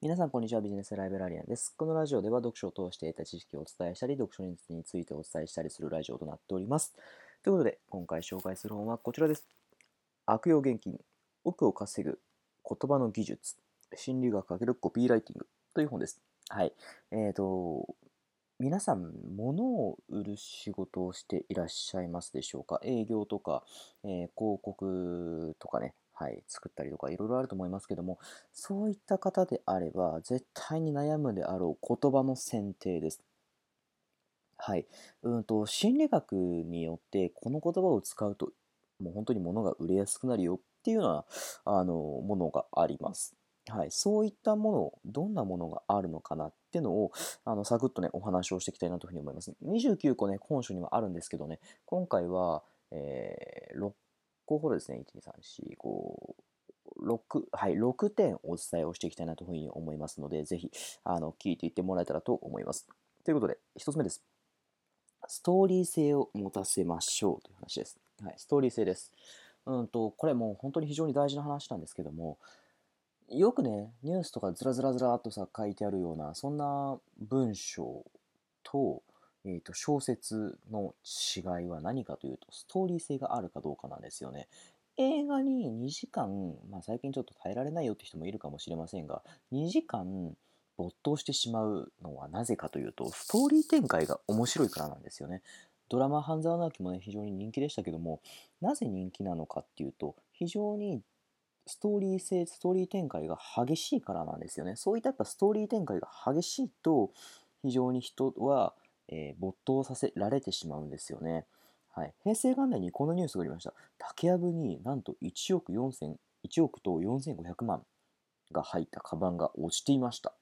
皆さん、こんにちは。ビジネスライブラリアンです。このラジオでは読書を通して得た知識をお伝えしたり、読書についてお伝えしたりするラジオとなっております。ということで、今回紹介する本はこちらです。悪用現金、奥を稼ぐ言葉の技術、心理学×コピーライティングという本です。はい。えっ、ー、と、皆さん、物を売る仕事をしていらっしゃいますでしょうか？営業とか、えー、広告とかね、はい、作ったりとかいろいろあると思いますけども、そういった方であれば、絶対に悩むであろう言葉の選定です。はい。うんと、心理学によって、この言葉を使うと、もう本当に物が売れやすくなるよっていうような、あの、ものがあります。はい。そういったもの、どんなものがあるのかなってのを、あの、サクッとね、お話をしていきたいなというふうに思います。29個ね、本書にはあるんですけどね、今回は、えー、個ほどですね、1、2、3、4、5、6、はい、6点お伝えをしていきたいなというふうに思いますので、ぜひ、あの、聞いていってもらえたらと思います。ということで、1つ目です。ストーリー性を持たせましょうという話です。はい、ストーリー性です。うんと、これもう本当に非常に大事な話なんですけども、よくね、ニュースとかずらずらずらっとさ、書いてあるような、そんな文章と、えーと、小説の違いは何かというとストーリー性があるかどうかなんですよね。映画に2時間、まあ、最近ちょっと耐えられないよって人もいるかもしれませんが2時間没頭してしまうのはなぜかというとストーリー展開が面白いからなんですよね。ドラマ「半沢直樹」もね非常に人気でしたけどもなぜ人気なのかっていうと非常にストーリー性ストーリー展開が激しいからなんですよね。そういったやっぱストーリー展開が激しいと非常に人はえー、没頭させられてしまうんですよね。はい、平成元年にこのニュースがありました。竹やぶになんと1億4000 1億と4500万が入ったカバンが落ちていました。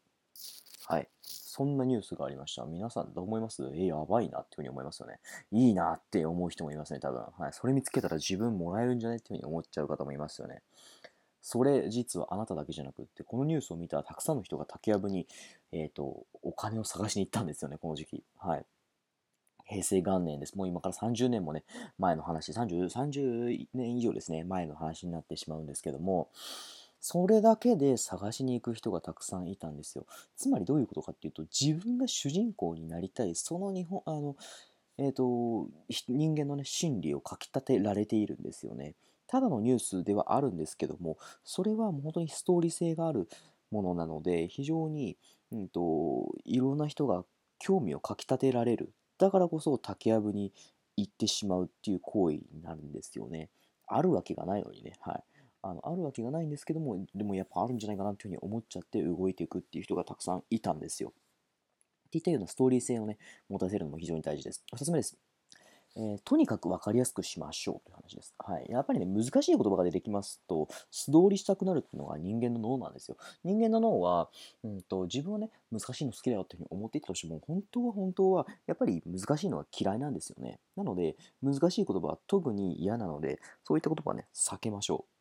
はい。そんなニュースがありました。皆さんどう思います？えー、やばいなっていうふうに思いますよね。いいなって思う人もいますね、多分。はい。それ見つけたら自分もらえるんじゃないっていうふうに思っちゃう方もいますよね。それ実はあなただけじゃなくってこのニュースを見たらたくさんの人が竹やぶに、えーと、お金を探しに行ったんですよねこの時期。はい。平成元年です。もう今から30年もね前の話 30, 30年以上ですね前の話になってしまうんですけどもそれだけで探しに行く人がたくさんいたんですよ。つまりどういうことかっていうと自分が主人公になりたいその日本あのえーと人間のね心理をかきたてられているんですよね。ただのニュースではあるんですけどもそれはもう本当にストーリー性があるものなので非常に、うんと、いろんな人が興味をかきたてられる。だからこそ竹やぶに行ってしまうっていう行為になるんですよね。あるわけがないのにねはい。あのあるわけがないんですけどもでもやっぱあるんじゃないかなっていうふうに思っちゃって動いていくっていう人がたくさんいたんですよ。っていったようなストーリー性をね持たせるのも非常に大事です2つ目ですえー、とにかく分かりやすくしましょうという話です。はい。やっぱりね、難しい言葉が出てきますと、素通りしたくなるっていうのが人間の脳なんですよ。人間の脳は、うんと、自分はね、難しいの好きだよっていうふうに思っていたとしても、本当は本当は、やっぱり難しいのは嫌いなんですよね。なので、難しい言葉は特に嫌なので、そういった言葉はね、避けましょう。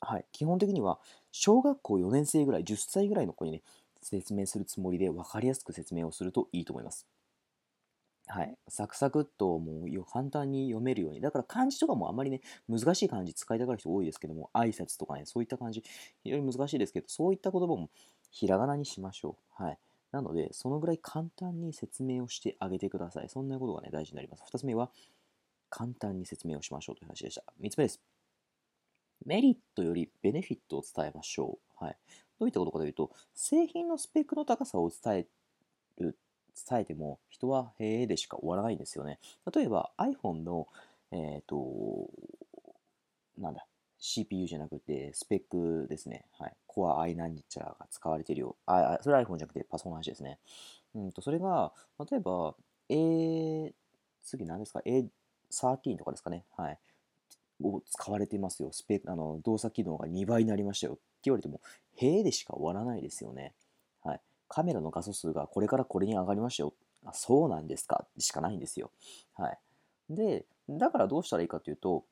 はい。基本的には、小学校4年生ぐらい、10歳ぐらいの子にね、説明するつもりで分かりやすく説明をするといいと思います。はい、サクサクっともう簡単に読めるように。だから漢字とかもあんまりね、難しい漢字使いたがる人多いですけども、挨拶とかね、そういった感じ、非常に難しいですけど、そういった言葉もひらがなにしましょう。はい。なので、そのぐらい簡単に説明をしてあげてください。そんなことがね、大事になります。2つ目は、簡単に説明をしましょうという話でした。3つ目です。メリットよりベネフィットを伝えましょう。はい。どういったことかというと、製品のスペックの高さを伝える伝えても人はへえでしか終わらないんですよね。例えば iPhone の、えっ、ー、と、なんだ、CPU じゃなくてスペックですね。はい。Core i 何ちゃらが使われているよ。あ、それは iPhone じゃなくてパソコンの話ですね。うんと、それが、例えば、A、次何ですか ?A13 とかですかね。はい。を使われていますよ。スペックあの動作機能が2倍になりましたよ言われても、へえでしか終わらないですよね。はい。カメラの画素数がこれからこれに上がりましたよ。あそうなんですかしかないんですよ。はい。で、だからどうしたらいいかというと、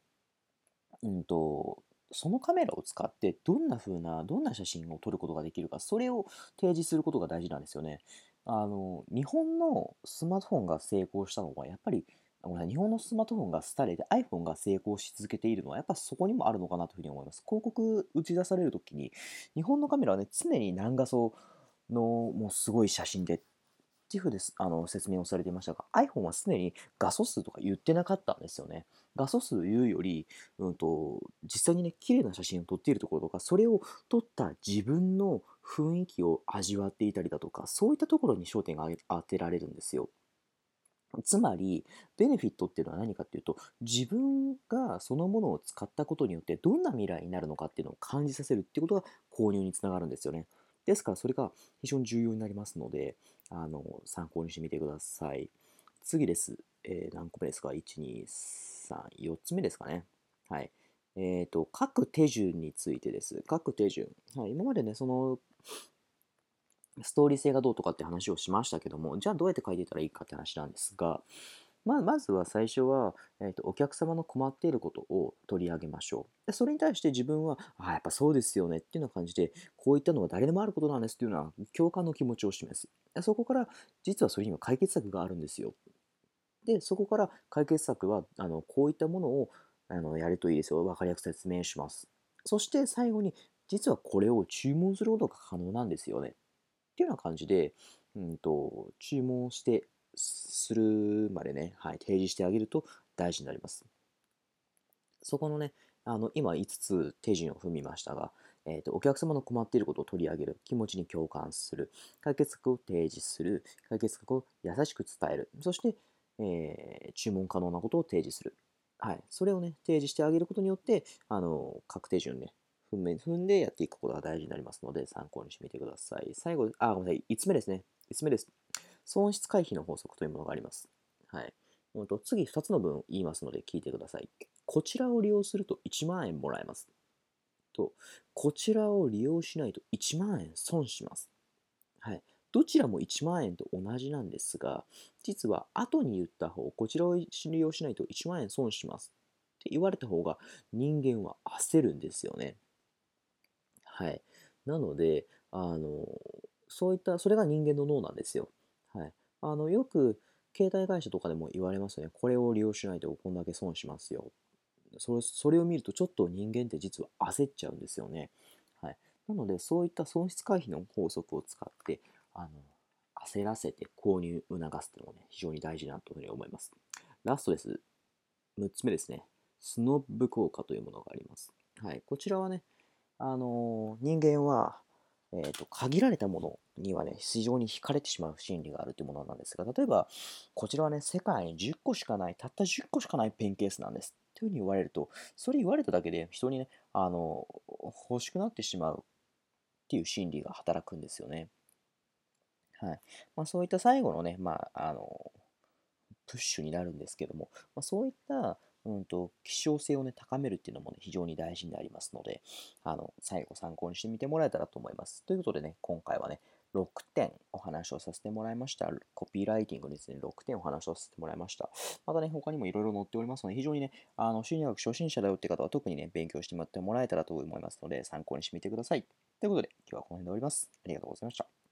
うんと、そのカメラを使ってどんな風な、どんな写真を撮ることができるか、それを提示することが大事なんですよね。あの、日本のスマートフォンが成功したのは、やっぱり日本のスマートフォンが廃れて iPhone が成功し続けているのはやっぱそこにもあるのかなというふうに思います。広告打ち出されるときに日本のカメラはね常に何画素のもうすごい写真でっていうふうですあの説明をされていましたが iPhone は常に画素数とか言ってなかったんですよね。画素数言うより、うんと、実際にね綺麗な写真を撮っているところとかそれを撮った自分の雰囲気を味わっていたりだとかそういったところに焦点が当てられるんですよ。つまり、ベネフィットっていうのは何かっていうと、自分がそのものを使ったことによってどんな未来になるのかっていうのを感じさせるっていうことが購入につながるんですよね。ですから、それが非常に重要になりますので、あの参考にしてみてください。次です。えー、何個目ですか ?1、2、3、4つ目ですかね。はい。えっ、ー、と、各手順についてです。各手順。はい、今までね、その、ストーリー性がどうとかって話をしましたけども、じゃあどうやって書いていたらいいかって話なんですが、まあ、まずは最初は、えーと、お客様の困っていることを取り上げましょう。でそれに対して自分は、あやっぱそうですよねっていうような感じで、こういったのは誰でもあることなんですっていうのは共感の気持ちを示す。でそこから実はそれには解決策があるんですよ。で、そこから解決策はあのこういったものをあのやるといいですよ。分かりやすく説明します。そして最後に、実はこれを注文することが可能なんですよね。っていうような感じで、うんと、注文してするまでね、はい、提示してあげると大事になります。そこのね、あの今5つ手順を踏みましたが、えーと、お客様の困っていることを取り上げる、気持ちに共感する、解決策を提示する、解決策を優しく伝える、そして、えー、注文可能なことを提示する。はい、それをね、提示してあげることによって、あの各手順ね、踏んでやっていくことが大事になりますので、参考にしてみてください。最後、あ、ごめんなさい。5つ目ですね。5つ目です。損失回避の法則というものがあります。はい。と次2つの文言いますので聞いてください。こちらを利用すると1万円もらえます。と、こちらを利用しないと1万円損します。はい。どちらも1万円と同じなんですが、実は後に言った方、こちらを利用しないと1万円損しますって言われた方が人間は焦るんですよね。はい。なので、あの、そういった、それが人間の脳なんですよ。はい。あの、よく、携帯会社とかでも言われますよね。これを利用しないとこんだけ損しますよ。それそれを見るとちょっと人間って実は焦っちゃうんですよね。はい。なので、そういった損失回避の法則を使って、あの、焦らせて購入促すというのもね、非常に大事なというふうに思います。ラストです。6つ目ですね。スノッブ効果というものがあります。はい。こちらはね、あの人間は、えーと、限られたものにはね、非常に惹かれてしまう心理があるというものなんですが、例えば、こちらはね、世界に10個しかない、たった10個しかないペンケースなんです。というふうに言われると、それ言われただけで人にね、あの、欲しくなってしまうっていう心理が働くんですよね。はい。まあ、そういった最後のね、まあ、あの、プッシュになるんですけども、まあ、そういったうんと、希少性をね、高めるっていうのもね、非常に大事になりますので、あの、最後参考にしてみてもらえたらと思います。ということでね、今回はね、6点お話をさせてもらいました。コピーライティングですね、6点お話をさせてもらいました。またね、他にもいろいろ載っておりますので、非常にね、あの、心理学初心者だよって方は特にね、勉強してもらってもらえたらと思いますので、参考にしてみてください。ということで、今日はこの辺で終わります。ありがとうございました。